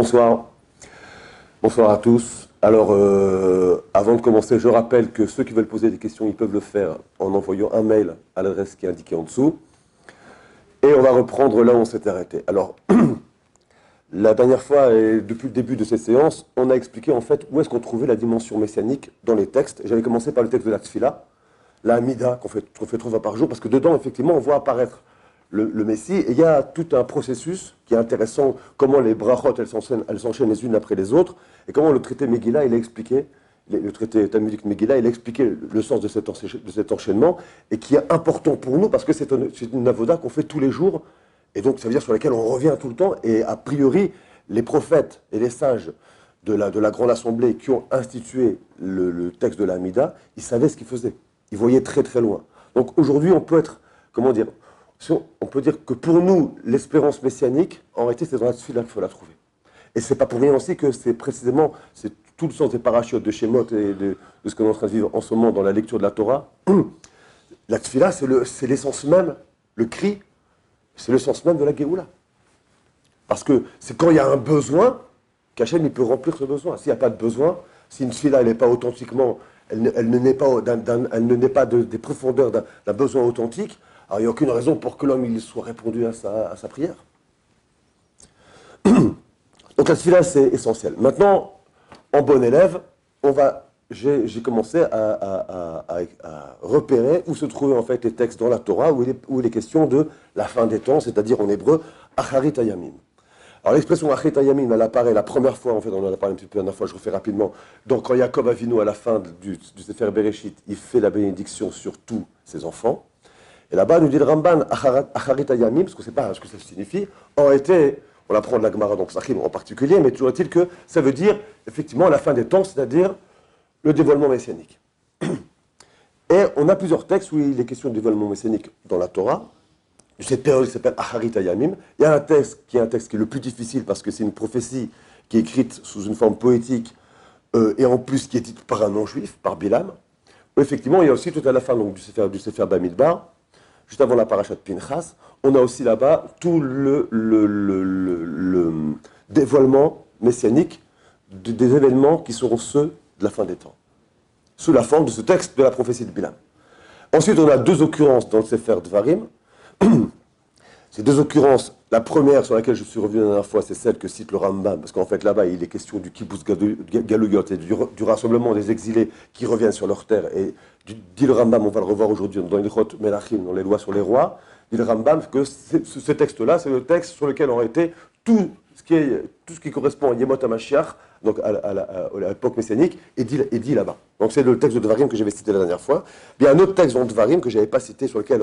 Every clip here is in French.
Bonsoir. Bonsoir à tous. Alors, euh, avant de commencer, je rappelle que ceux qui veulent poser des questions, ils peuvent le faire en envoyant un mail à l'adresse qui est indiquée en dessous. Et on va reprendre là où on s'est arrêté. Alors, la dernière fois, et depuis le début de ces séances, on a expliqué en fait où est-ce qu'on trouvait la dimension messianique dans les textes. J'avais commencé par le texte de la Tfila, la Amida, qu'on fait, fait trois fois par jour, parce que dedans, effectivement, on voit apparaître le, Messie. Et il y a tout un processus qui est intéressant, comment les brachot, elles s'enchaînent, les unes après les autres, et comment le traité Megillah, il a expliqué, le traité Talmudique Megillah, il a expliqué le sens de cet, enchaînement, et qui est important pour nous, parce que c'est une avoda qu'on fait tous les jours, et donc ça veut dire sur laquelle on revient tout le temps, et a priori, les prophètes et les sages de la, de la Grande Assemblée qui ont institué le, le texte de l'Amida, ils savaient ce qu'ils faisaient. Ils voyaient très très loin. Donc aujourd'hui, on peut être, comment dire, on peut dire que pour nous, l'espérance messianique, en réalité, c'est dans la suite qu'il faut la trouver. Et c'est pas pour rien aussi que c'est précisément, c'est tout le sens des parachutes de Shemot et de, ce que l'on est en train de vivre en ce moment dans la lecture de la Torah. La tfila, c'est l'essence même, le cri, c'est le sens même de la Géoula. Parce que c'est quand il y a un besoin qu'Hachem peut remplir ce besoin. S'il n'y a pas de besoin, si une tfila n'est pas authentiquement, elle ne, elle naît pas, elle ne naît pas des profondeurs d'un besoin authentique, alors il n'y a aucune raison pour que l'homme soit répondu à sa, à sa prière. Donc la tfila, c'est essentiel. Maintenant, en bon élève, on va, j'ai commencé à, repérer où se trouvaient en fait les textes dans la Torah, où il est, où il est question de la fin des temps, c'est-à-dire en hébreu, Acharit Ayamim. Alors l'expression Acharit Ayamim, elle apparaît la première fois, en fait, on en a parlé un petit peu la dernière fois, je refais rapidement. Donc quand Jacob Avinu, à la fin du, du Sefer Bereshit, il fait la bénédiction sur tous ses enfants. Et là-bas, nous dit le Ramban, Acharit Ayamim, parce qu'on ne sait pas ce que ça signifie, ont été, on l'apprend de la Gemara, donc Sachim en particulier, mais toujours est-il que ça veut dire, effectivement, la fin des temps, c'est-à-dire le dévoilement messianique. Et on a plusieurs textes où il est question de dévoilement messianique dans la Torah, de cette période qui s'appelle Acharit Ayamim. Il y a un texte qui est un texte qui est le plus difficile parce que c'est une prophétie qui est écrite sous une forme poétique euh, et en plus qui est dite par un non-juif, par Bilam. Effectivement, il y a aussi tout à la fin du Sefer, du Sefer Bamidbar, juste avant la paracha de Pinchas, on a aussi là-bas tout le, le, dévoilement messianique des événements qui seront ceux de la fin des temps, sous la forme de ce texte de la prophétie de Bilam. Ensuite, on a deux occurrences dans le Sefer Dvarim. Ces deux occurrences, la première sur laquelle je suis revenu la dernière fois, c'est celle que cite le Rambam, parce qu'en fait là-bas, il est question du kibbutz galouyot et du, du, rassemblement des exilés qui reviennent sur leur terre. Et dit le Rambam, on va le revoir aujourd'hui dans Melachim, dans les lois sur les rois, dit le Rambam que ce texte-là, c'est le texte sur lequel aurait été tout ce qui, tout ce qui correspond à Yemot HaMashiach, donc à, l'époque messianique, est dit, là-bas. Donc c'est le texte de Dvarim que j'avais cité la dernière fois. Il y a un autre texte dans Dvarim que je n'avais pas cité, sur lequel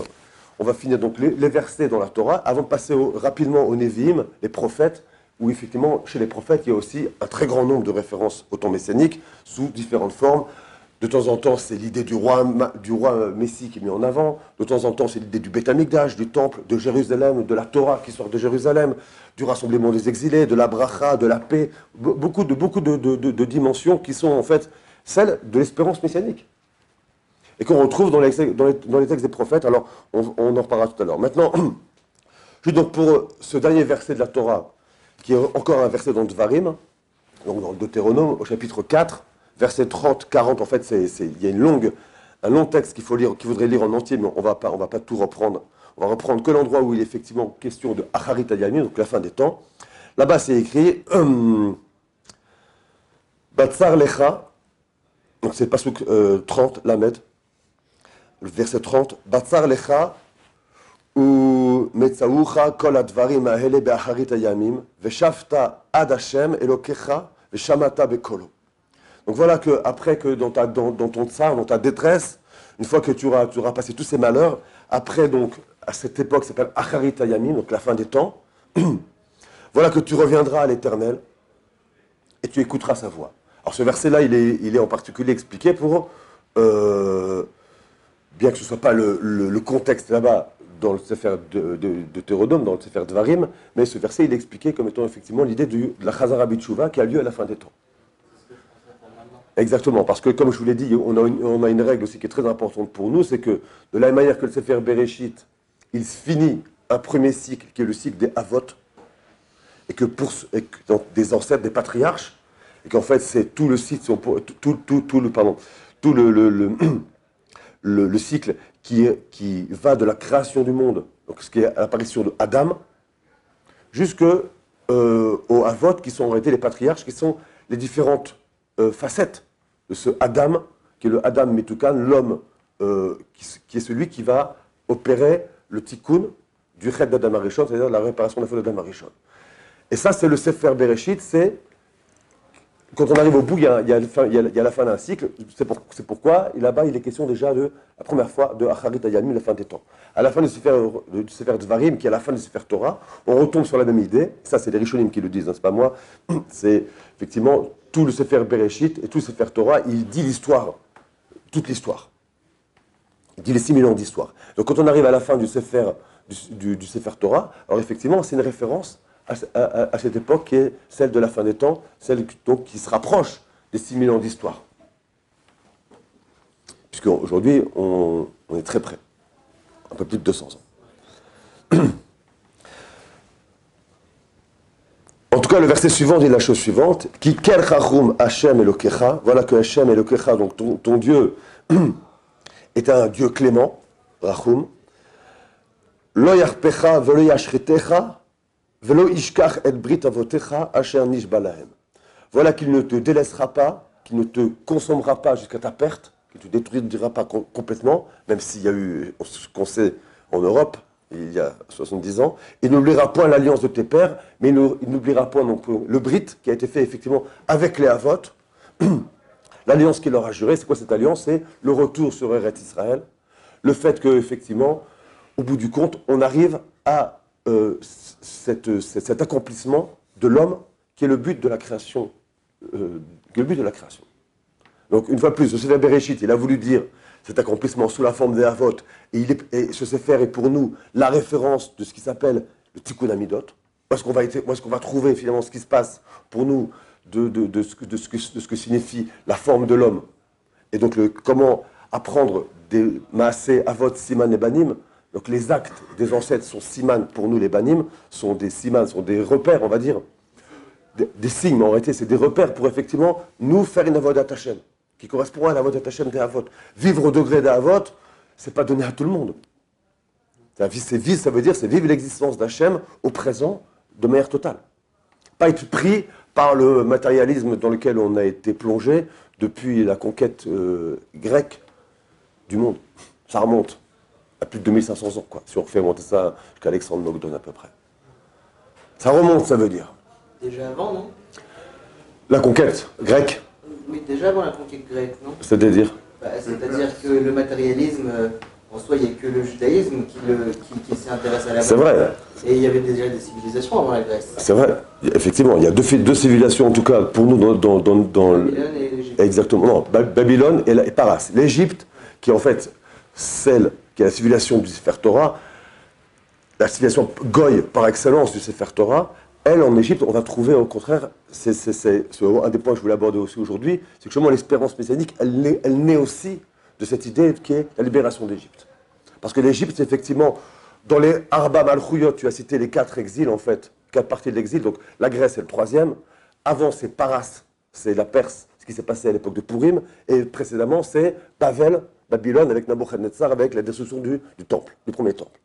on va finir donc les, versets dans la Torah, avant de passer rapidement aux Nevi'im, les prophètes, où effectivement, chez les prophètes, il y a aussi un très grand nombre de références au temps messianique, sous différentes formes. De temps en temps, c'est l'idée du roi, du roi Messie qui est mis en avant. De temps en temps, c'est l'idée du Beth du temple, de Jérusalem, de la Torah qui sort de Jérusalem, du rassemblement des exilés, de la bracha, de la paix. Beaucoup de, beaucoup de dimensions qui sont en fait celles de l'espérance messianique et qu'on retrouve dans les, dans, les, textes des prophètes. Alors, on, en reparlera tout à l'heure. Maintenant, juste donc pour ce dernier verset de la Torah, qui est encore un verset dans Dvarim, donc dans le Deutéronome, au chapitre 4, verset 30, 40, en fait, il y a un long texte qu'il faut lire, qu'il faudrait lire en entier, mais on on va pas tout reprendre. On va reprendre que l'endroit où il est effectivement question de Acharit Ayami, donc la fin des temps. Là-bas, c'est écrit hum, Batsar Lecha, donc c'est pas euh, 30, Lamed, verset 30, Batsar lecha ou metzaucha kol advarim ahele be'acharit ayamim veshafta ad Hashem elokecha veshamata bekolo. Donc voilà que après que dans, ton tsar, dans ta détresse, une fois que tu auras, tu passé tous ces malheurs, après donc à cette époque s'appelle Acharit Ayamim, donc la fin des temps, voilà que tu reviendras à l'Éternel et tu écouteras sa voix. Alors ce verset-là, il est, il est en particulier expliqué pour euh, bien que ce ne soit pas le, contexte là-bas dans le Sefer de, de, de Thérodome, dans le Sefer de Varim, mais ce verset, il est expliqué comme étant effectivement l'idée de la Chazara Bitshuva qui a lieu à la fin des temps. Exactement, parce que comme je vous l'ai dit, on a, une, règle aussi qui est très importante pour nous, c'est que de la même manière que le Sefer Bereshit, il finit un premier cycle qui est le cycle des Avot, et que pour des ancêtres, des patriarches, et qu'en fait c'est tout le cycle, tout, le cycle qui, qui va de la création du monde, donc ce qui est l'apparition de Adam, jusque euh, aux Avot qui sont en réalité les patriarches, qui sont les différentes euh, facettes de ce Adam, qui est le Adam Metukan, l'homme euh, qui, est celui qui va opérer le tikkun du Chet d'Adam Arishon, c'est-à-dire la réparation de la d'Adam Arishon. Et ça, c'est le Sefer Bereshit, c'est quand on arrive au bout, il y a, la fin d'un cycle. C'est pourquoi, là-bas, il est question déjà de la première fois de Acharit Ayalmi, la fin des temps. À la fin du Sefer, du Sefer Dvarim, qui est à la fin du Sefer Torah, on retombe sur la même idée. Ça, c'est les Rishonim qui le disent, hein, c'est pas moi. C'est effectivement tout le Sefer Bereshit et tout le Sefer Torah, il dit l'histoire, toute l'histoire. Il dit les 6 ans d'histoire. Donc quand on arrive à la fin du Sefer, du, du Sefer Torah, alors effectivement, c'est une référence à, cette époque qui est celle de la fin des temps, celle qui se rapproche des 6000 ans d'histoire. Puisqu'aujourd'hui, on, on est très près, un peu plus de 200 ans. En tout cas, le verset suivant dit la chose suivante Qui ker Hashem Elokecha, voilà que Hashem donc ton, Dieu, est un Dieu clément, Rachum. Lo velo voilà qu'il ne te délaissera pas, qu'il ne te consommera pas jusqu'à ta perte, qu'il ne te détruira pas complètement, même s'il y a eu ce qu'on sait en Europe, il y a 70 ans. Il n'oubliera point l'alliance de tes pères, mais il n'oubliera point non plus le Brit qui a été fait effectivement avec les Havot. L'alliance qu'il leur a jurée, c'est quoi cette alliance? C'est le retour sur Eretz Israël, le fait que effectivement, au bout du compte, on arrive à euh, cet accomplissement de l'homme qui est le but de la création. Euh, le but de la création. Donc, une fois plus, le Sefer Bereshit, il a voulu dire cet accomplissement sous la forme des et, il est, et ce Sefer est pour nous la référence de ce qui s'appelle le Tikkun Amidot. Où est-ce qu'on va, va, trouver finalement ce qui se passe pour nous de, de, ce, que, de, ce, que, ce que signifie la forme de l'homme Et donc, comment apprendre des Maasé, Avot, Siman et Banim donc les actes des ancêtres sont siman pour nous les banim, sont des siman, sont des repères, on va dire, des, signes, mais en réalité c'est des repères pour effectivement nous faire une avodat Hashem, qui correspond à la Hashem des avot. Vivre au degré des avot, c'est pas donné à tout le monde. C'est vivre, ça veut dire c'est vivre l'existence d'Hachem au présent de manière totale. Pas être pris par le matérialisme dans lequel on a été plongé depuis la conquête euh, grecque du monde. Ça remonte à plus de 2500 ans, quoi, si on refait monter ça jusqu'à Alexandre Mogdon à peu près. Ça remonte, ça veut dire. Déjà avant, non? La conquête grecque Oui, déjà avant la conquête grecque, non? C'est-à-dire? Bah, C'est-à-dire que le matérialisme, euh, en soi, il n'y a que le judaïsme qui, intéressé à la C'est vrai. Et il y avait déjà des civilisations avant la Grèce. C'est vrai. Effectivement, il y a deux, deux, civilisations, en tout cas, pour nous, dans... dans, dans, Babylone et l'Égypte. Exactement. Non, Babylone et, et Paras. L'Égypte, qui en fait celle qui est la civilisation du Sefer Torah, la civilisation goy par excellence du Sefer Torah, elle, en Égypte, on va trouver au contraire, c'est un des points que je voulais aborder aussi aujourd'hui, c'est que justement l'espérance messianique, elle naît, elle naît aussi de cette idée qui est la libération d'Égypte. Parce que l'Égypte, effectivement, dans les Arba Malchouyot, tu as cité les quatre exils, en fait, quatre parties de l'exil, donc la Grèce est le troisième, avant c'est Paras, c'est la Perse, ce qui s'est passé à l'époque de Purim, et précédemment c'est Pavel, Babylone avec Nabuchodonosor, avec la destruction du, temple, du premier temple.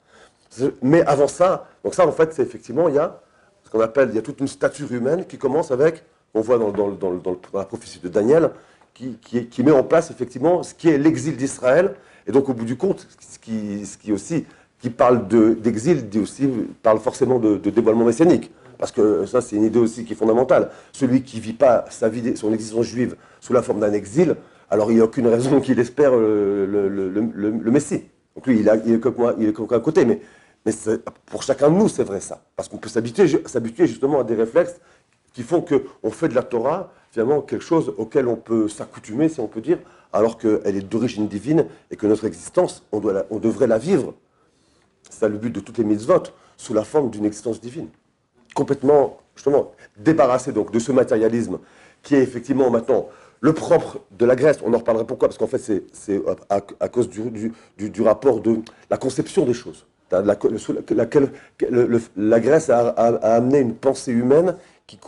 Mais avant ça, donc ça en fait, c'est effectivement, il y a ce qu'on appelle, il y a toute une stature humaine qui commence avec, on voit dans, la prophétie de Daniel, qui, qui, met en place effectivement ce qui est l'exil d'Israël. Et donc au bout du compte, ce qui, ce qui aussi, qui parle d'exil, dit aussi, parle forcément de, dévoilement messianique. Parce que ça, c'est une idée aussi qui est fondamentale. Celui qui ne vit pas sa vie, son existence juive sous la forme d'un exil, alors il n'y a aucune raison qu'il espère le, Messie. Donc lui, il, est comme moi, il est comme à côté. Mais, pour chacun de nous, c'est vrai ça. Parce qu'on peut s'habituer justement à des réflexes qui font qu'on fait de la Torah finalement quelque chose auquel on peut s'accoutumer, si on peut dire, alors qu'elle est d'origine divine et que notre existence, on devrait la vivre. C'est le but de toutes les mitzvot, sous la forme d'une existence divine. Complètement, justement, débarrassé donc de ce matérialisme qui est effectivement maintenant le propre de la Grèce, on en reparlera pourquoi, parce qu'en fait, c'est à, cause du, rapport de la conception des choses. la, Grèce a, amené une pensée humaine qui,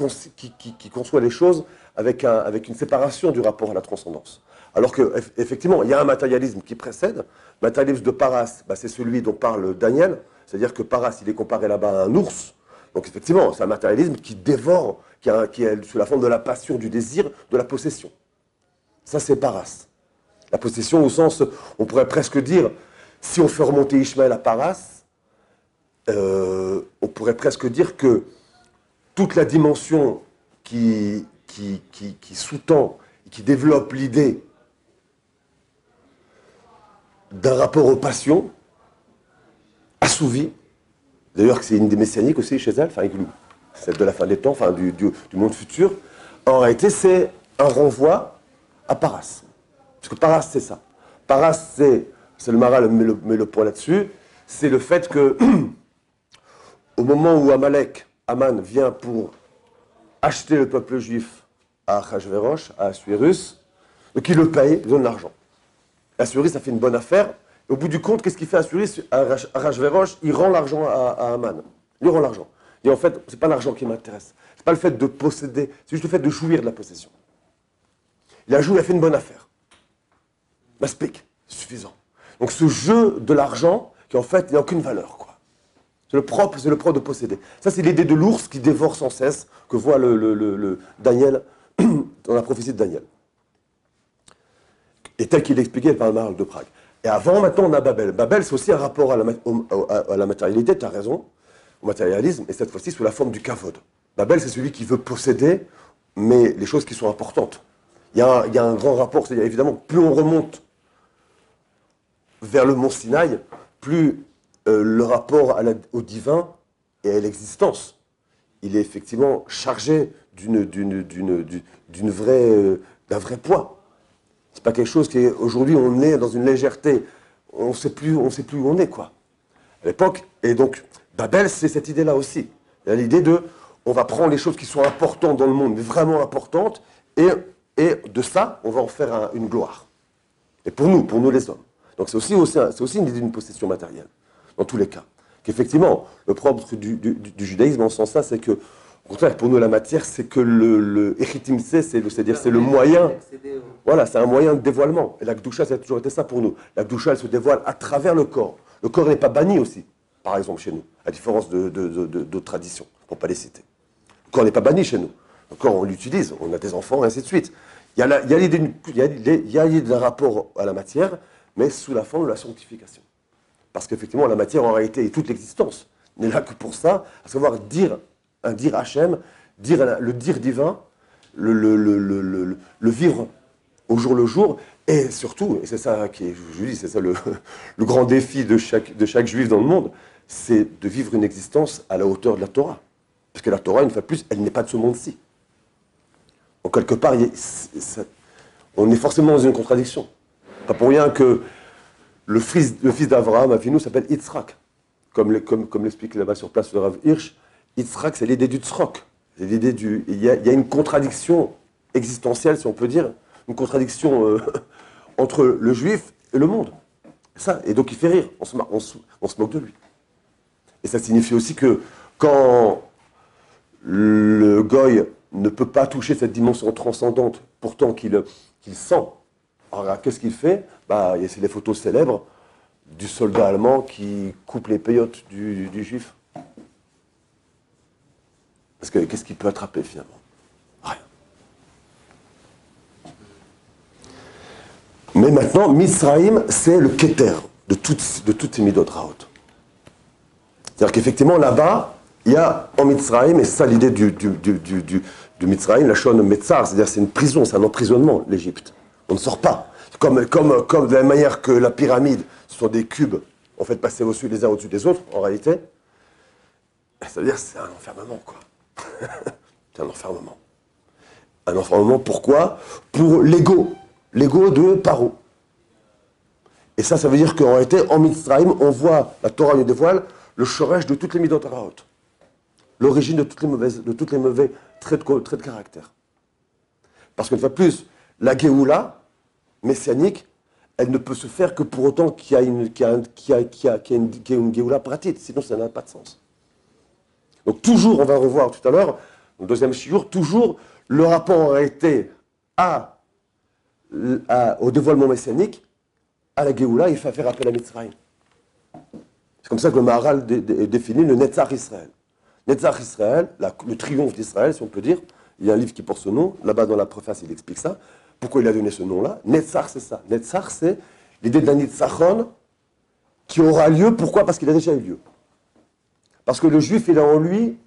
conçoit les choses avec, un, avec, une séparation du rapport à la transcendance. Alors qu'effectivement, il y a un matérialisme qui précède. Matérialisme de Paras, bah, c'est celui dont parle Daniel, c'est-à-dire que Paras, il est comparé là-bas à un ours. Donc effectivement, c'est un matérialisme qui dévore, qui, est sous la forme de la passion, du désir, de la possession. Ça, c'est Paras. La possession au sens, on pourrait presque dire, si on fait remonter Ishmael à Paras, euh, on pourrait presque dire que toute la dimension qui, sous-tend, qui développe l'idée d'un rapport aux passions, assouvi, d'ailleurs c'est une des messianiques aussi chez elle, enfin celle de la fin des temps, du, monde futur, en réalité c'est un renvoi à Paras. Parce que Paras c'est ça. Paras c'est, c'est le Maral met le, met le point là-dessus, c'est le fait que au moment où Amalek, Aman vient pour acheter le peuple juif à Achashverosh, à Assuérus, il le paye, il donne l'argent. Assuérus a fait une bonne affaire, au bout du compte, qu'est-ce qu'il fait à Rajverosh Il rend l'argent à, Aman. Il rend l'argent. Et en fait, ce n'est pas l'argent qui m'intéresse. Ce n'est pas le fait de posséder, c'est juste le fait de jouir de la possession. Il a joué, il a fait une bonne affaire. Maspik, suffisant. Donc ce jeu de l'argent, qui en fait n'a aucune valeur. C'est le propre, c'est le propre de posséder. Ça, c'est l'idée de l'ours qui dévore sans cesse, que voit le, Daniel dans la prophétie de Daniel. Et tel qu'il est expliqué par le Maral de Prague. Et avant, maintenant, on a Babel. Babel, c'est aussi un rapport à la, à la matérialité, tu as raison, au matérialisme, et cette fois-ci sous la forme du kavod. Babel, c'est celui qui veut posséder, mais les choses qui sont importantes. Il y a un, grand rapport, c'est-à-dire évidemment, plus on remonte vers le mont Sinaï, plus euh, le rapport au divin et à l'existence, il est effectivement chargé d'une euh, d'un vrai poids. C'est pas quelque chose qui est aujourd'hui on est dans une légèreté, on sait plus, on sait plus où on est quoi. À l'époque et donc Babel c'est cette idée-là aussi. L'idée de on va prendre les choses qui sont importantes dans le monde, mais vraiment importantes, et, et de ça on va en faire une gloire. Et pour nous, pour nous les hommes. Donc c'est aussi, c'est aussi une idée d'une possession matérielle dans tous les cas. Qu'effectivement le propre du, du, du judaïsme en ce sens-là, c'est que au contraire, pour nous, la matière, c'est que le, le c'est-à-dire c'est le moyen. Voilà, c'est un moyen de dévoilement. Et la Gdoucha, ça a toujours été ça pour nous. La Gdoucha, elle se dévoile à travers le corps. Le corps n'est pas banni aussi, par exemple, chez nous, à différence d'autres de, de, traditions, pour ne pas les citer. Le corps n'est pas banni chez nous. Corps, on l'utilise, on a des enfants, et ainsi de suite. Il y a l'idée d'un rapport à la matière, mais sous la forme de la sanctification. Parce qu'effectivement, la matière, en réalité, est toute l'existence n'est là que pour ça, à savoir dire un dire Hachem, dire, le dire divin, le, vivre au jour le jour, et surtout, et c'est ça qui est, je dis, c'est ça le, grand défi de chaque, de chaque juif dans le monde, c'est de vivre une existence à la hauteur de la Torah. Parce que la Torah, une fois de plus, elle n'est pas de ce monde-ci. Donc quelque part, on est forcément dans une contradiction. Pas pour rien que le fils, le fils d'Abraham, nous s'appelle Yitzhak. Comme, l'explique là-bas sur place le Rav Hirsch, Yitzhak, c'est l'idée du tzrok. Il y, a, une contradiction existentielle, si on peut dire, une contradiction euh, entre le juif et le monde. Ça, et donc il fait rire, on, se, moque de lui. Et ça signifie aussi que quand le goy ne peut pas toucher cette dimension transcendante, pourtant qu'il sent, alors qu'est-ce qu'il fait? Bah, C'est les photos célèbres du soldat allemand qui coupe les peyotes du juif. Parce que qu'est-ce qui peut attraper finalement? Rien. Mais maintenant, Misraïm, c'est le keter de toutes, de ces C'est-à-dire qu'effectivement, là-bas, il y a en Mitzrayim, et ça l'idée du, du, du, du, Mitzrayim, la Shon Metzar, c'est-à-dire c'est une prison, c'est un emprisonnement, l'Égypte. On ne sort pas. Comme, comme, comme de la même manière que la pyramide, ce sont des cubes, en fait, passés au-dessus les uns au-dessus des autres, en réalité. C'est-à-dire c'est un enfermement, quoi. c'est un enfermement. Un enfermement, pourquoi? Pour l'ego. L'ego de Paro. Et ça, ça veut dire qu'en réalité, en Mitzrayim, on voit, la Torah nous dévoile, le chorège de toutes les midot L'origine de toutes les mauvaises, de toutes les mauvais traits de, traits de caractère. Parce qu'une fois plus, la Géoula, messianique, elle ne peut se faire que pour autant qu'il y a une, qu'il a, a, pratique, sinon ça n'a pas de sens. Donc toujours, on va revoir tout à l'heure, au deuxième jour, toujours le rapport a été à, à- au dévoilement messianique, à la Géoula, il faut faire appel à Mitzrayim. C'est comme ça que le Maharal dé- dé- définit le Netzach Israël. Netzach Israël, le triomphe d'Israël, si on peut dire, il y a un livre qui porte ce nom, là-bas dans la préface, il explique ça. Pourquoi il a donné ce nom-là? Netzach, c'est ça. Netzach, c'est l'idée d'un Nitzachon qui aura lieu. Pourquoi? Parce qu'il a déjà eu lieu. Parce que le juif, il a en lui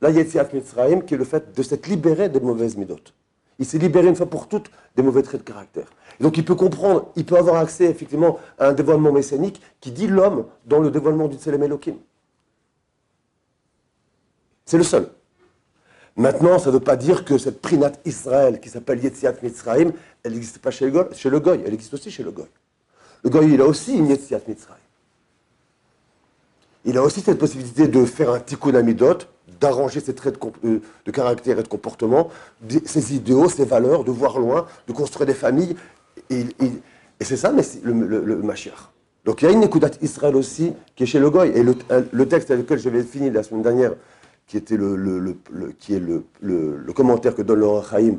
la Yetziat Mitzrayim, qui est le fait de s'être libéré des mauvaises midotes. Il s'est libéré une fois pour toutes des mauvais traits de caractère. Donc il peut comprendre, il peut avoir accès effectivement à un dévoilement messianique qui dit l'homme dans le dévoilement du Tselem Elohim. C'est le seul. Maintenant, ça ne veut pas dire que cette Prinat Israël qui s'appelle Yetziat Mitzrayim, elle n'existe pas chez le, Goy, chez le Goy, elle existe aussi chez le Goy. Le Goy, il a aussi une Yetziat Mitzrayim. Il a aussi cette possibilité de faire un tikkun amidot, d'arranger ses traits de, euh, caractère et de comportement, ses idéaux, ses valeurs, de voir loin, de construire des familles. Et, c'est ça mais le, le. Donc il y a une Nekudat Israël aussi qui est chez le Goy. Et le, le texte avec lequel j'avais fini la semaine dernière, qui, est le, commentaire que donne Laurent Chaim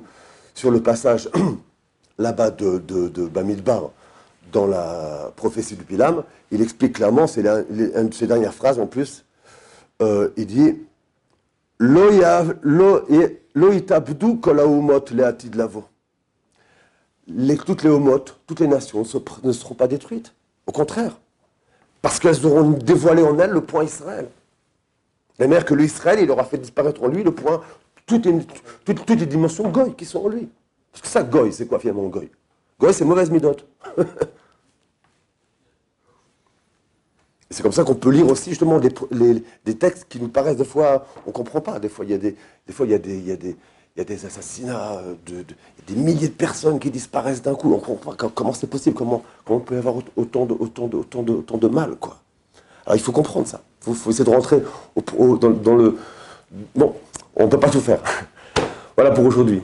sur le passage là-bas de, de, Bamidbar dans la prophétie du Pilam, il explique clairement, c'est une de ses dernières phrases en plus, euh, il dit Lo lavo. Les- Toutes les homotes, toutes les nations ne seront pas détruites. Au contraire. Parce qu'elles auront dévoilé en elles le point Israël. La manière que l'Israël, il aura fait disparaître en lui le point, toutes les, toutes, toutes les dimensions goy qui sont en lui. Parce que ça, goy, c'est quoi finalement goy? Goy, c'est mauvaise midote. C'est comme ça qu'on peut lire aussi justement des, les- des textes qui nous paraissent des fois, on ne comprend pas. Des fois, il y a des, des, fois, il y a des, il y a des, il y a des assassinats, euh, de, de- des milliers de personnes qui disparaissent d'un coup. On comprend comment c'est possible, comment, comment on peut y avoir autant de, autant, de, autant, de, autant de mal. Quoi. Il faut comprendre ça. Il faut, essayer de rentrer au- au- dans, dans le... Bon, on ne peut pas tout faire. Voilà pour aujourd'hui.